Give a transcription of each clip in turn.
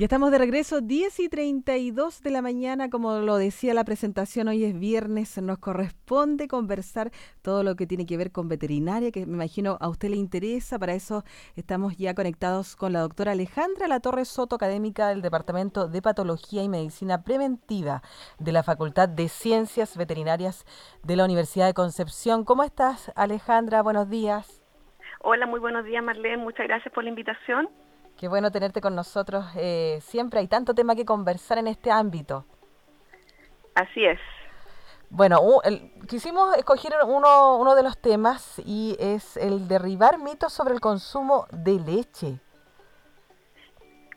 Ya estamos de regreso, 10 y 32 de la mañana, como lo decía la presentación, hoy es viernes, nos corresponde conversar todo lo que tiene que ver con veterinaria, que me imagino a usted le interesa, para eso estamos ya conectados con la doctora Alejandra La Torre Soto, académica del Departamento de Patología y Medicina Preventiva de la Facultad de Ciencias Veterinarias de la Universidad de Concepción. ¿Cómo estás, Alejandra? Buenos días. Hola, muy buenos días, Marlene, muchas gracias por la invitación. Qué bueno tenerte con nosotros. Eh, siempre hay tanto tema que conversar en este ámbito. Así es. Bueno, quisimos escoger uno, uno de los temas y es el derribar mitos sobre el consumo de leche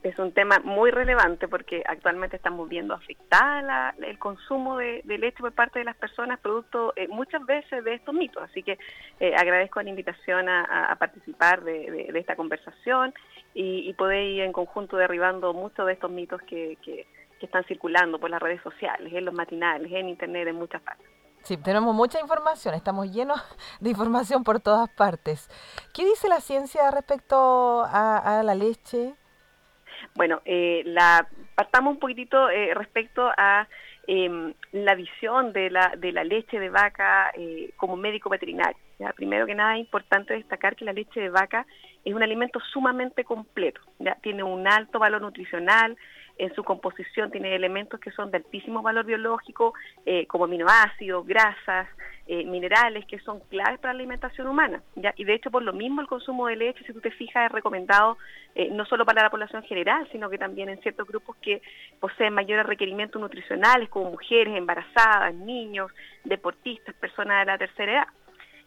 es un tema muy relevante porque actualmente estamos viendo afectada el consumo de, leche por parte de las personas, producto eh, muchas veces de estos mitos. Así que eh, agradezco la invitación a, participar de, esta conversación y, poder ir en conjunto derribando muchos de estos mitos que, que, están circulando por las redes sociales, en los matinales, en internet, en muchas partes. Sí, tenemos mucha información, estamos llenos de información por todas partes. ¿Qué dice la ciencia respecto a la leche? Bueno, eh, la, partamos un poquitito eh, respecto a em, la visión de la, de la leche de vaca eh, como médico veterinario. Primero que nada es importante destacar que la leche de vaca es un alimento sumamente completo, ¿ya? tiene un alto valor nutricional, en su composición tiene elementos que son de altísimo valor biológico, eh, como aminoácidos, grasas, eh, minerales, que son claves para la alimentación humana. ¿ya? Y de hecho, por lo mismo, el consumo de leche, si tú te fijas, es recomendado eh, no solo para la población general, sino que también en ciertos grupos que poseen mayores requerimientos nutricionales, como mujeres embarazadas, niños, deportistas, personas de la tercera edad.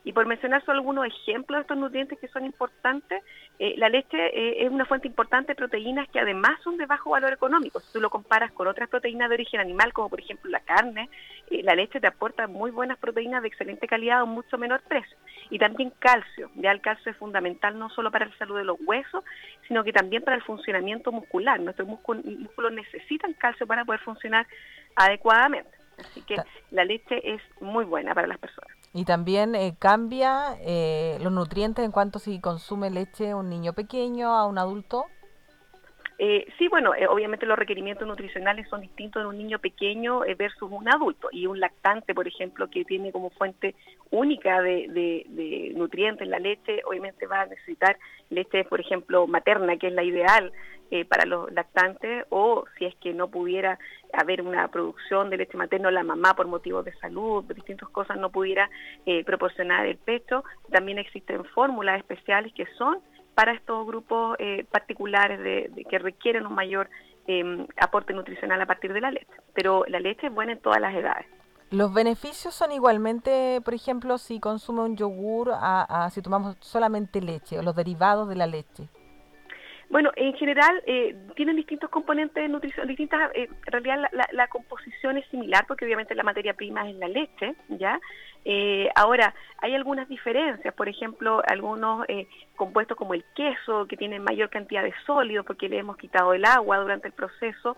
Y por mencionar solo algunos ejemplos de estos nutrientes que son importantes, eh, la leche eh, es una fuente importante de proteínas que además son de bajo valor económico. Si tú lo comparas con otras proteínas de origen animal, como por ejemplo la carne, eh, la leche te aporta muy buenas proteínas de excelente calidad a un mucho menor precio. Y también calcio. Ya el calcio es fundamental no solo para la salud de los huesos, sino que también para el funcionamiento muscular. Nuestros músculos necesitan calcio para poder funcionar adecuadamente. Así que la leche es muy buena para las personas. Y también eh, cambia eh, los nutrientes en cuanto si consume leche un niño pequeño a un adulto. Eh, sí, bueno, eh, obviamente los requerimientos nutricionales son distintos en un niño pequeño versus un adulto. Y un lactante, por ejemplo, que tiene como fuente única de, de, nutrientes la leche, obviamente va a necesitar leche, por ejemplo, materna, que es la ideal para los lactantes, o si es que no pudiera haber una producción de leche materna, la mamá por motivos de salud, distintas cosas, no pudiera proporcionar el pecho. También existen fórmulas especiales que son para estos grupos eh, particulares de, que requieren un mayor em, aporte nutricional a partir de la leche. Pero la leche es buena en todas las edades. ¿Los beneficios son igualmente, por ejemplo, si consume un yogur a si tomamos solamente leche o los derivados de la leche? Bueno, en general eh, tienen distintos componentes de nutrición, distintas, eh, en realidad la, composición es similar porque obviamente la materia prima es la leche, ¿ya? Eh, ahora, hay algunas diferencias, por ejemplo, algunos compuestos como el queso, que tienen mayor cantidad de sólido porque le hemos quitado el agua durante el proceso,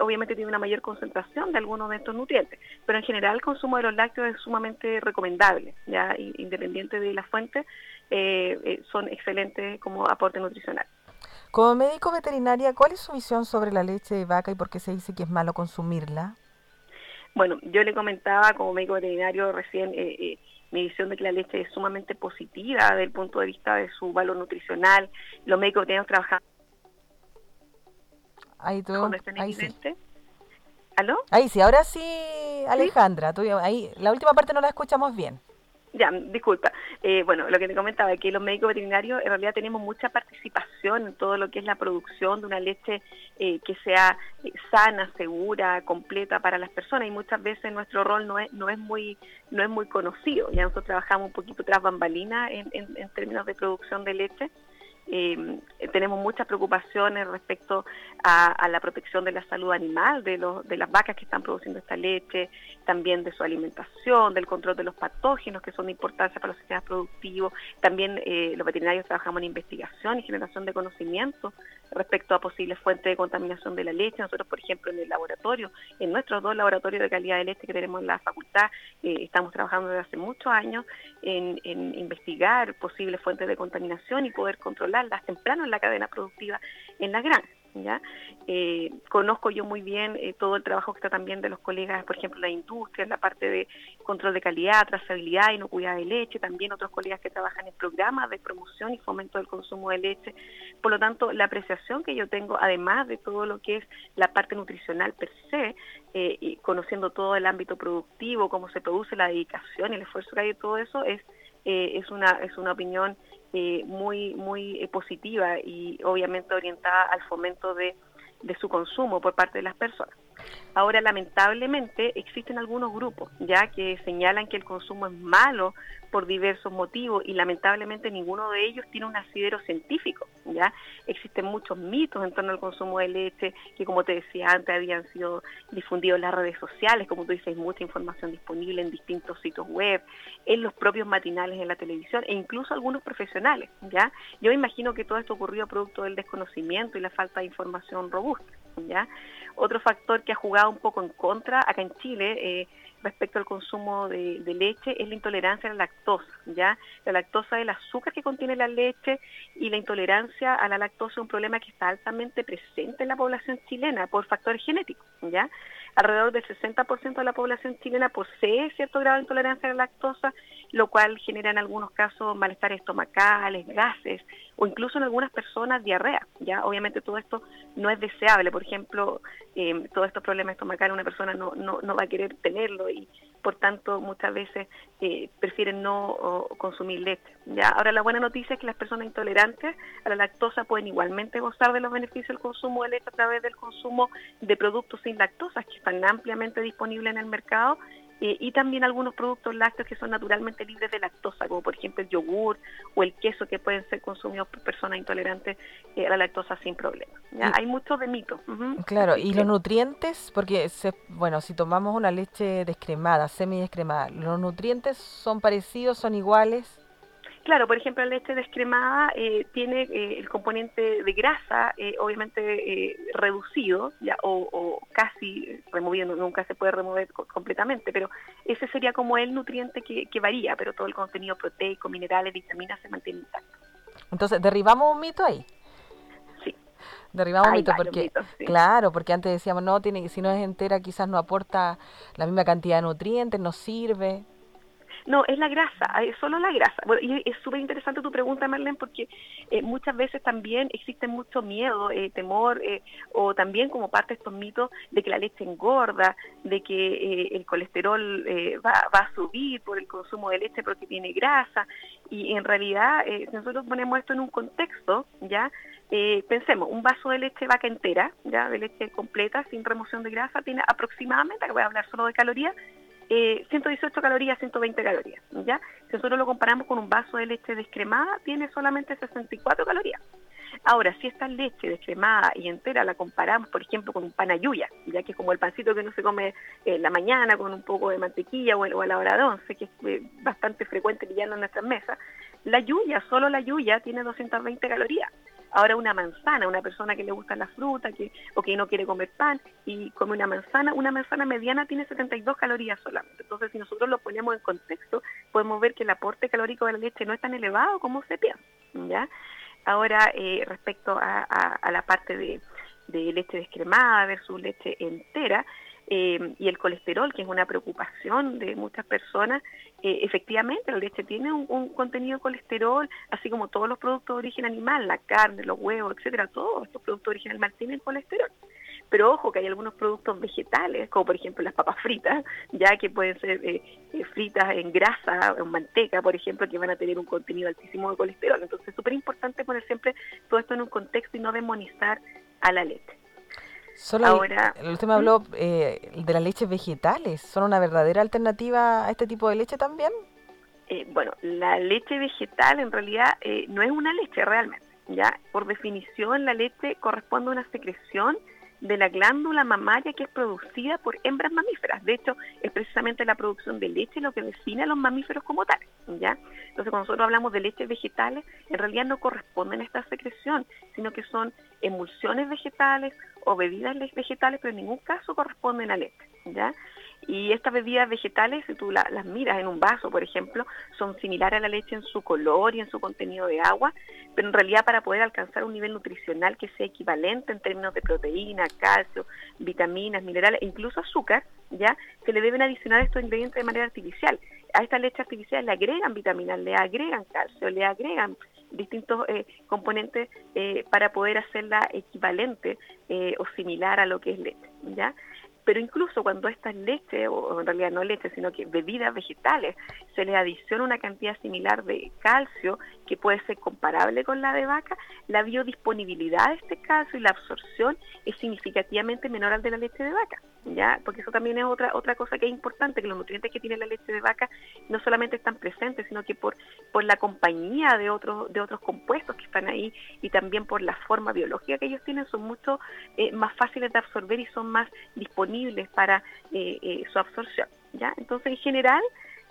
obviamente tiene una mayor concentración de algunos de estos nutrientes, pero en general el consumo de los lácteos es sumamente recomendable, ¿ya? Independiente de la fuente, son excelentes como aporte nutricional. Como médico veterinaria, ¿cuál es su visión sobre la leche de vaca y por qué se dice que es malo consumirla? Bueno, yo le comentaba como médico veterinario recién eh, eh, mi visión de que la leche es sumamente positiva desde el punto de vista de su valor nutricional. Los médicos veterinarios trabajan ahí, tú, ahí sí. ¿Aló? Ahí sí, ahora sí, Alejandra. ahí, la última parte no la escuchamos bien. Ya, disculpa. Eh, bueno, lo que te comentaba es que los médicos veterinarios en realidad tenemos mucha participación en todo lo que es la producción de una leche eh, que sea eh, sana, segura, completa para las personas y muchas veces nuestro rol no es no es muy no es muy conocido. Ya nosotros trabajamos un poquito tras bambalina en, en términos de producción de leche eh, tenemos muchas preocupaciones respecto a, la protección de la salud animal, de, los, de las vacas que están produciendo esta leche, también de su alimentación, del control de los patógenos que son de importancia para los sistemas productivos. También eh, los veterinarios trabajamos en investigación y generación de conocimiento respecto a posibles fuentes de contaminación de la leche. Nosotros, por ejemplo, en el laboratorio, en nuestros dos laboratorios de calidad de leche que tenemos en la facultad, eh, estamos trabajando desde hace muchos años en, en investigar posibles fuentes de contaminación y poder controlar las temprano en la cadena productiva en la granja. ¿Ya? Eh, conozco yo muy bien eh, todo el trabajo que está también de los colegas, por ejemplo, la industria, la parte de control de calidad, trazabilidad, inocuidad de leche, también otros colegas que trabajan en programas de promoción y fomento del consumo de leche. Por lo tanto, la apreciación que yo tengo, además de todo lo que es la parte nutricional per se, eh, y conociendo todo el ámbito productivo, cómo se produce la dedicación el esfuerzo que hay todo eso, es, es, una, es una opinión eh, muy, muy eh, positiva y obviamente orientada al fomento de, de su consumo por parte de las personas. Ahora, lamentablemente, existen algunos grupos ya que señalan que el consumo es malo por diversos motivos y lamentablemente ninguno de ellos tiene un asidero científico, ¿ya? Existen muchos mitos en torno al consumo de leche que, como te decía antes, habían sido difundidos en las redes sociales, como tú dices, mucha información disponible en distintos sitios web, en los propios matinales en la televisión e incluso algunos profesionales, ¿ya? Yo imagino que todo esto ocurrió producto del desconocimiento y la falta de información robusta, Otro factor que ha jugado un poco en contra acá en Chile eh, respecto al consumo de, leche es la intolerancia a la lactosa, ¿ya? La lactosa es el azúcar que contiene la leche y la intolerancia a la lactosa es un problema que está altamente presente en la población chilena por factores genéticos, ¿ya? Alrededor del 60% de la población chilena posee cierto grado de intolerancia a la lactosa, lo cual genera en algunos casos malestar estomacales, gases o incluso en algunas personas diarrea. Ya, obviamente todo esto no es deseable. Por ejemplo, eh, todos estos problemas estomacales una persona no, no, no va a querer tenerlo y por tanto muchas veces eh, prefieren no consumir leche. ¿ya? Ahora la buena noticia es que las personas intolerantes a la lactosa pueden igualmente gozar de los beneficios del consumo de leche a través del consumo de productos sin lactosa que están ampliamente disponibles en el mercado eh, y también algunos productos lácteos que son naturalmente libres de lactosa, como por ejemplo el yogur o el queso que pueden ser consumidos por personas intolerantes eh, a la lactosa sin problema. Hay muchos de mitos. Claro, y los nutrientes, porque se, bueno, si tomamos una leche descremada, semi descremada, ¿los nutrientes son parecidos, son iguales? Claro, por ejemplo, la leche descremada eh, tiene eh, el componente de grasa, eh, obviamente reducido, ya o, casi removido, nunca se puede remover completamente, pero ese sería como el nutriente que, varía, pero todo el contenido proteico, minerales, vitaminas se mantiene intacto. Entonces, ¿derribamos un mito ahí? Sí. Derribamos un mito, porque, claro, porque antes decíamos, no, tiene si no es entera, quizás no aporta la misma cantidad de nutrientes, no sirve. No, es la grasa, es solo la grasa. Bueno, y es súper interesante tu pregunta, Marlene, porque eh, muchas veces también existe mucho miedo, eh, temor, eh, o también como parte de estos mitos de que la leche engorda, de que el colesterol va, va, a subir por el consumo de leche porque tiene grasa. Y en realidad, si nosotros ponemos esto en un contexto, ¿ya? pensemos, un vaso de leche vaca entera, ya de leche completa, sin remoción de grasa, tiene aproximadamente, voy a hablar solo de calorías, 118 eh, calorías, 120 calorías, ¿ya? Si nosotros lo comparamos con un vaso de leche descremada, tiene solamente 64 calorías. Ahora, si esta leche descremada y entera la comparamos, por ejemplo, con un pan ayuya, ya que como el pancito que uno se come en la mañana con un poco de mantequilla o, a la hora de once, que es eh, bastante frecuente pillando en nuestras mesas, la yuya, solo la yuya, tiene 220 calorías. Ahora una manzana, una persona que le gusta la fruta que, o que no quiere comer pan y come una manzana, una manzana mediana tiene 72 calorías solamente. Entonces, si nosotros lo ponemos en contexto, podemos ver que el aporte calórico de la leche no es tan elevado como se piensa. ¿ya? Ahora, eh, respecto a, la parte de leche descremada versus leche entera, eh, y el colesterol, que es una preocupación de muchas personas, eh, efectivamente la leche tiene un, contenido de colesterol, así como todos los productos de origen animal, la carne, los huevos, etcétera, todos estos productos de origen animal tienen colesterol. Pero ojo que hay algunos productos vegetales, como por ejemplo las papas fritas, ya que pueden ser eh, fritas en grasa, en manteca, por ejemplo, que van a tener un contenido altísimo de colesterol. Entonces es súper importante poner siempre todo esto en un contexto y no demonizar a la leche. Solo Ahora, usted me habló eh, de las leches vegetales. ¿Son una verdadera alternativa a este tipo de leche también? Eh, bueno, la leche vegetal en realidad eh, no es una leche realmente. ya Por definición, la leche corresponde a una secreción de la glándula mamaria que es producida por hembras mamíferas. De hecho, es precisamente la producción de leche lo que define a los mamíferos como tales. ¿ya? Entonces, cuando nosotros hablamos de leches vegetales, en realidad no corresponden a esta secreción, sino que son emulsiones vegetales o bebidas vegetales, pero en ningún caso corresponden a leche. ¿ya? Y estas bebidas vegetales, si tú las miras en un vaso, por ejemplo, son similares a la leche en su color y en su contenido de agua, pero en realidad para poder alcanzar un nivel nutricional que sea equivalente en términos de proteína, calcio, vitaminas, minerales e incluso azúcar, ya se le deben adicionar estos ingredientes de manera artificial. A esta leche artificial le agregan vitaminas, le agregan calcio, le agregan distintos eh, componentes eh, para poder hacerla equivalente eh, o similar a lo que es leche, ¿ya? Pero incluso cuando esta leche, o en realidad no leche, sino que bebidas vegetales, se le adiciona una cantidad similar de calcio que puede ser comparable con la de vaca, la biodisponibilidad de este calcio y la absorción es significativamente menor al de la leche de vaca, ¿ya? Porque eso también es otra otra cosa que es importante, que los nutrientes que tiene la leche de vaca no solamente están presentes, sino que por, por la compañía de otros, de otros compuestos que están ahí y también por la forma biológica que ellos tienen, son mucho eh, más fáciles de absorber y son más disponibles para eh, eh, su absorción. ¿ya? Entonces, en general,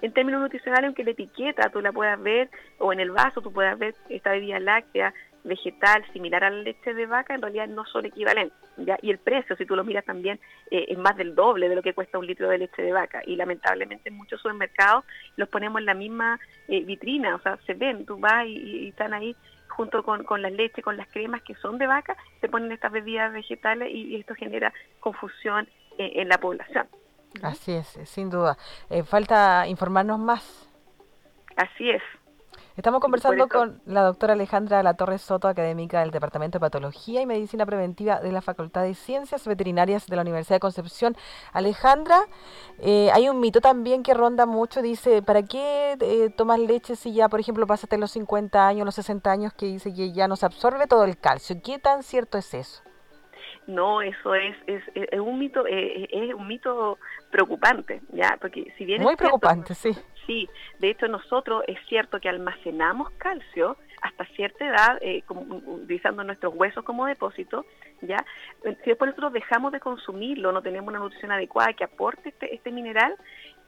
en términos nutricionales, aunque la etiqueta tú la puedas ver, o en el vaso tú puedas ver esta bebida láctea vegetal similar a la leche de vaca, en realidad no son equivalentes. ¿ya? Y el precio, si tú lo miras también, eh, es más del doble de lo que cuesta un litro de leche de vaca. Y lamentablemente en muchos supermercados los ponemos en la misma vitrina, o sea, se ven, tú vas y, están ahí junto con, con la leche, con las cremas que son de vaca, se ponen estas bebidas vegetales y esto genera confusión en la población. Así es, sin duda. Eh, falta informarnos más. Así es. Estamos conversando con la doctora Alejandra La Torre Soto, académica del Departamento de Patología y Medicina Preventiva de la Facultad de Ciencias Veterinarias de la Universidad de Concepción. Alejandra, eh, hay un mito también que ronda mucho, dice, ¿para qué eh, tomas leche si ya, por ejemplo, pasaste los 50 años, los 60 años, que dice que ya no se absorbe todo el calcio? ¿Qué tan cierto es eso? No, eso es, es, es un mito, eh, es un mito preocupante, ya, porque si bien muy preocupante, sí. De hecho nosotros es cierto que almacenamos calcio hasta cierta edad, eh, utilizando nuestros huesos como depósito, ya. Si después nosotros dejamos de consumirlo, no tenemos una nutrición adecuada que aporte este, este mineral,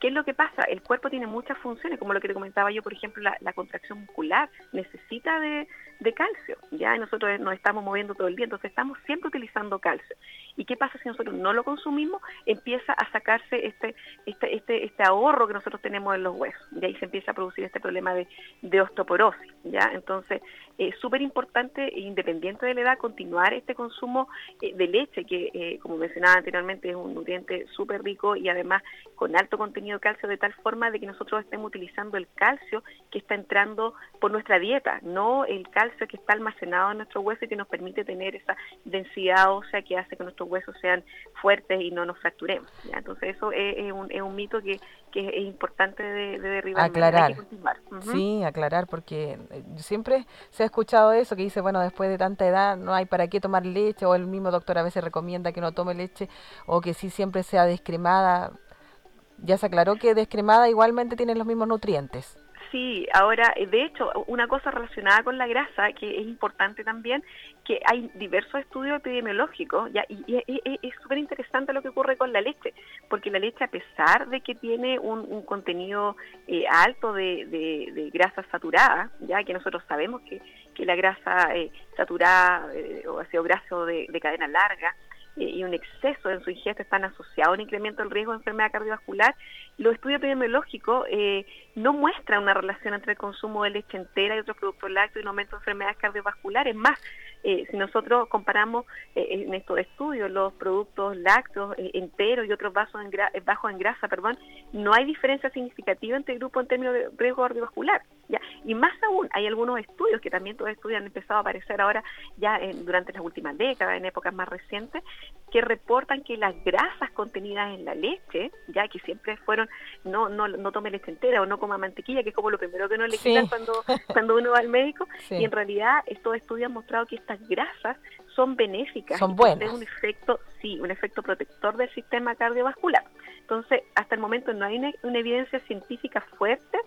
¿Qué es lo que pasa? El cuerpo tiene muchas funciones, como lo que te comentaba yo, por ejemplo, la, contracción muscular necesita de, calcio, ¿ya? Y nosotros nos estamos moviendo todo el día, entonces estamos siempre utilizando calcio. ¿Y qué pasa si nosotros no lo consumimos? Empieza a sacarse este, este, este, este ahorro que nosotros tenemos en los huesos, y ahí se empieza a producir este problema de, osteoporosis, ¿ya? Entonces, es súper importante, e independiente de la edad, continuar este consumo eh, de leche, que eh, como mencionaba anteriormente es un nutriente súper rico y además con alto contenido de calcio, de tal forma de que nosotros estemos utilizando el calcio que está entrando por nuestra dieta, no el calcio que está almacenado en nuestro hueso y que nos permite tener esa densidad ósea que hace que nuestros huesos sean fuertes y no nos fracturemos. Entonces eso es, un, es un mito que, que es importante de, derribar. Aclarar. Sí, aclarar, porque eh, siempre se ha escuchado eso, que dice, bueno, después de tanta edad no hay para qué tomar leche, o el mismo doctor a veces recomienda que no tome leche, o que sí siempre sea descremada. Ya se aclaró que descremada igualmente tiene los mismos nutrientes. Sí, ahora, eh, de hecho, una cosa relacionada con la grasa que es importante también, que hay diversos estudios epidemiológicos, ¿ya? y, es súper interesante lo que ocurre con la leche, porque la leche, a pesar de que tiene un, contenido eh, alto de, grasa saturada, ya que nosotros sabemos que, que la grasa eh, saturada o ácido graso de cadena larga, y un exceso en su ingesta están asociados a un incremento del riesgo de enfermedad cardiovascular, los estudios epidemiológicos eh, no muestran una relación entre el consumo de leche entera y otros productos lácteos y un aumento de enfermedades cardiovasculares. Más, eh, si nosotros comparamos eh, en estos estudios los productos lácteos enteros y otros vasos en bajos en grasa, perdón, no hay diferencia significativa entre el grupo en términos de riesgo cardiovascular. ¿ya? Y más aún, hay algunos estudios que también todos estudios han empezado a aparecer ahora ya durante las últimas décadas, en épocas más recientes, que reportan que las grasas contenidas en la leche, ya que siempre fueron no no no tome leche entera o no coma mantequilla, que es como lo primero que uno le quitan cuando cuando uno va al médico, y en realidad estos estudios han mostrado que estas grasas son benéficas, son buenas. un efecto, sí, un efecto protector del sistema cardiovascular. Entonces, hasta el momento no hay una, evidencia científica fuerte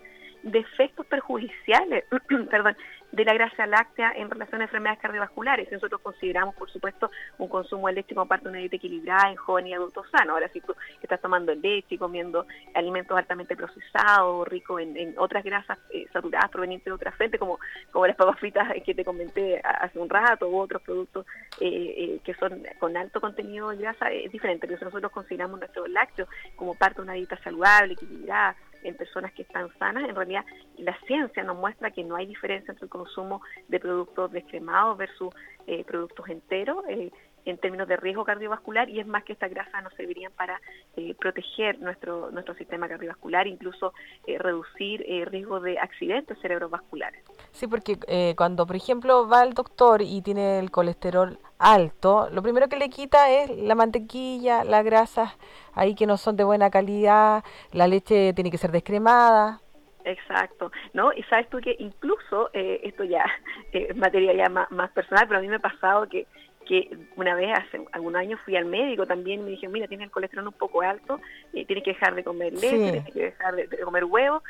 de efectos perjudiciales, perdón, de la grasa láctea en relación a enfermedades cardiovasculares. Nosotros consideramos, por supuesto, un consumo de leche parte de una dieta equilibrada en jóvenes y adultos sanos. Ahora, si tú estás tomando leche y comiendo alimentos altamente procesados, ricos en, otras grasas eh, saturadas provenientes de otras fuentes, como, como las papas fritas que te comenté hace un rato, u otros productos eh, eh, que son con alto contenido de grasa, es diferente. Pero nosotros consideramos nuestro lácteo como parte de una dieta saludable, equilibrada, en personas que están sanas, en realidad la ciencia nos muestra que no hay diferencia entre el consumo de productos descremados versus eh, productos enteros. Eh, en términos de riesgo cardiovascular y es más que estas grasas nos servirían para eh, proteger nuestro nuestro sistema cardiovascular, incluso eh, reducir el eh, riesgo de accidentes cerebrovasculares. Sí, porque cuando, por ejemplo, va al doctor y tiene el colesterol alto, lo primero que le quita es la mantequilla, las grasas ahí que no son de buena calidad, la leche tiene que ser descremada. Exacto, ¿no? Y sabes tú que incluso, esto ya es materia ya más, más, personal, pero a mí me ha pasado que que una vez hace algunos años fui al médico también y me dijeron, mira, tienes el colesterol un poco alto, eh, tienes que dejar de comer leche, tienes que dejar de, comer huevo,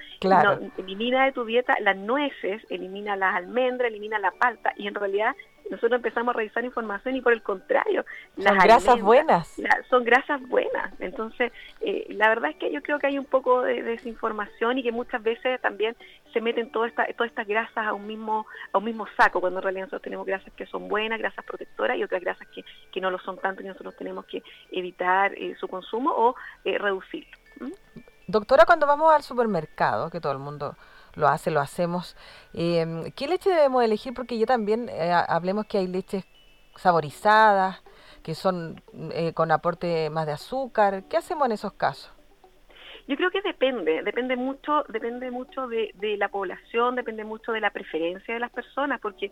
elimina de tu dieta las nueces, elimina las almendras, elimina la palta y en realidad nosotros empezamos a revisar información y por el contrario, las grasas buenas. son grasas buenas. Entonces, eh, la verdad es que yo creo que hay un poco de, desinformación y que muchas veces también se meten todas estas todas estas grasas a un mismo a un mismo saco, cuando en realidad nosotros tenemos grasas que son buenas, grasas protectoras y otras grasas que, que no lo son tanto y nosotros tenemos que evitar eh, su consumo o eh, reducirlo. Doctora, cuando vamos al supermercado, que todo el mundo lo hace, lo hacemos. Eh, ¿Qué leche debemos elegir? Porque yo también eh, hablemos que hay leches saborizadas, que son eh, con aporte más de azúcar. ¿Qué hacemos en esos casos? Yo creo que depende, depende mucho, depende mucho de, la población, depende mucho de la preferencia de las personas, porque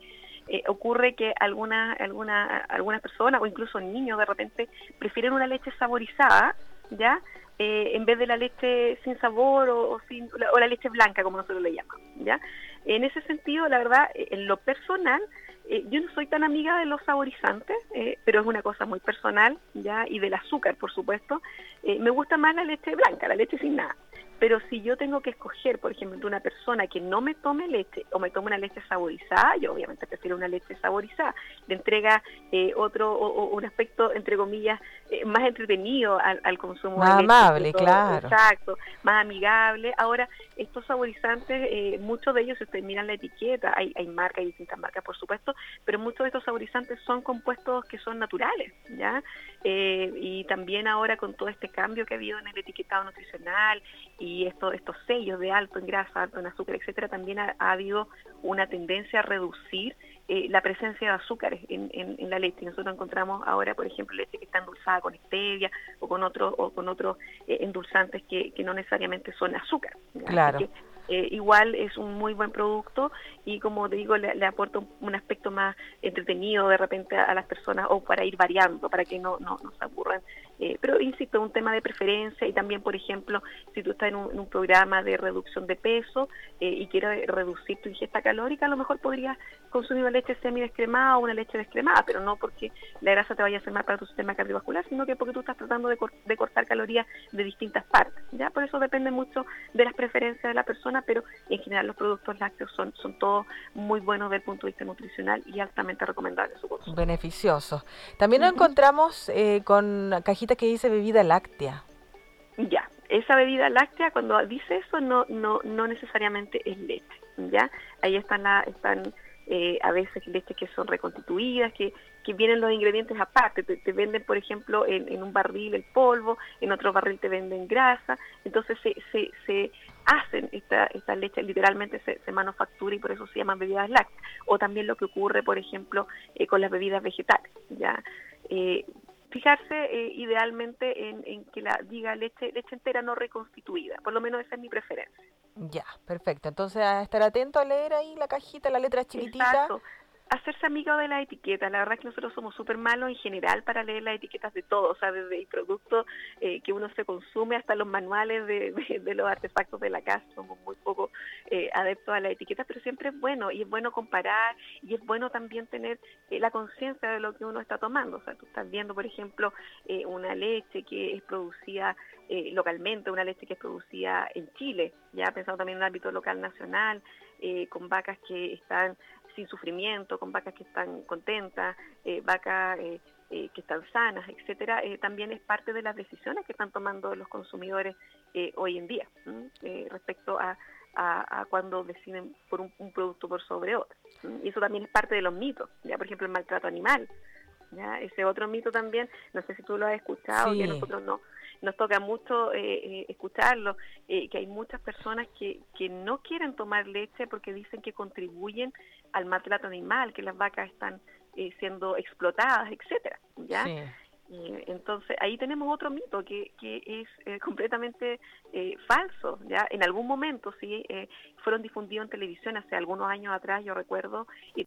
eh, ocurre que algunas, algunas, algunas personas o incluso niños de repente prefieren una leche saborizada, ¿ya? Eh, en vez de la leche sin sabor o, sin, o la leche blanca, como nosotros le llamamos. ¿ya? En ese sentido, la verdad, eh, en lo personal, eh, yo no soy tan amiga de los saborizantes, pero es una cosa muy personal, ¿ya? Y del azúcar, por supuesto. me gusta más la leche blanca, la leche sin nada. Pero si yo tengo que escoger, por ejemplo, una persona que no me tome leche o me tome una leche saborizada, yo obviamente prefiero una leche saborizada. Le entrega eh, otro o, un aspecto, entre comillas, eh, más entretenido al, consumo más de leche. amable, claro. Exacto, más amigable. Ahora, estos saborizantes, eh, muchos de ellos, si ustedes miran la etiqueta, hay, hay marcas, hay distintas marcas, por supuesto, pero muchos de estos saborizantes son compuestos que son naturales, ¿ya? y también ahora con todo este cambio que ha habido en el etiquetado nutricional y y esto, estos sellos de alto en grasa, alto en azúcar, etcétera, también ha, habido una tendencia a reducir eh, la presencia de azúcares en, en, la leche. Nosotros encontramos ahora, por ejemplo, leche que está endulzada con stevia o con otros o con otros eh, endulzantes que, que, no necesariamente son azúcar. Claro. Eh, igual es un muy buen producto y como te digo le, aporta un, aspecto más entretenido de repente a, las personas o para ir variando para que no, no, no se aburran eh, pero insisto es un tema de preferencia y también por ejemplo si tú estás en un, programa de reducción de peso eh, y quieres reducir tu ingesta calórica a lo mejor podrías consumir una leche semi descremada o una leche descremada pero no porque la grasa te vaya a hacer mal para tu sistema cardiovascular sino que porque tú estás tratando de, de cortar calorías de distintas partes ya por eso depende mucho de las preferencias de la persona pero en general los productos lácteos son, son todos muy buenos desde el punto de vista nutricional y altamente recomendables su consumo. Beneficiosos. También nos encontramos eh, con cajitas que dice bebida láctea. Ya, esa bebida láctea cuando dice eso no no no necesariamente es leche, ¿ya? Ahí están la están eh, a veces leches que son reconstituidas, que, que vienen los ingredientes aparte, te, venden por ejemplo en, un barril el polvo, en otro barril te venden grasa, entonces se, se, se hacen esta, esta leche, literalmente se, se, manufactura y por eso se llaman bebidas lácteas, o también lo que ocurre por ejemplo eh, con las bebidas vegetales, ya eh, fijarse eh, idealmente en, en, que la diga leche leche entera no reconstituida, por lo menos esa es mi preferencia. Ya, perfecto. Entonces, a estar atento a leer ahí la cajita, la letra chiquitita. Exacto. Hacerse amigo de las etiquetas. La verdad es que nosotros somos súper malos en general para leer las etiquetas de todo, o sea, desde el producto eh, que uno se consume hasta los manuales de, los artefactos de la casa. Somos muy poco eh, adeptos a las etiquetas, pero siempre es bueno y es bueno comparar y es bueno también tener eh, la conciencia de lo que uno está tomando. O sea, tú estás viendo, por ejemplo, una leche que es producida localmente, una leche que es producida en Chile, ya pensando también en el ámbito local nacional, con vacas que están sin sufrimiento, con vacas que están contentas, eh, vacas eh, eh, que están sanas, etcétera, también es parte de las decisiones que están tomando los consumidores hoy en día respecto a, cuando deciden por un, producto por sobre otro. Y eso también es parte de los mitos, ya por ejemplo el maltrato animal. ¿ya? Ese otro mito también, no sé si tú lo has escuchado, que nosotros no, nos toca mucho eh, eh, escucharlo, eh, que hay muchas personas que, que no quieren tomar leche porque dicen que contribuyen al maltrato animal, que las vacas están siendo explotadas, etcétera, ¿ya? entonces ahí tenemos otro mito que, que es completamente falso, ya en algún momento sí fueron difundidos en televisión hace algunos años atrás, yo recuerdo, y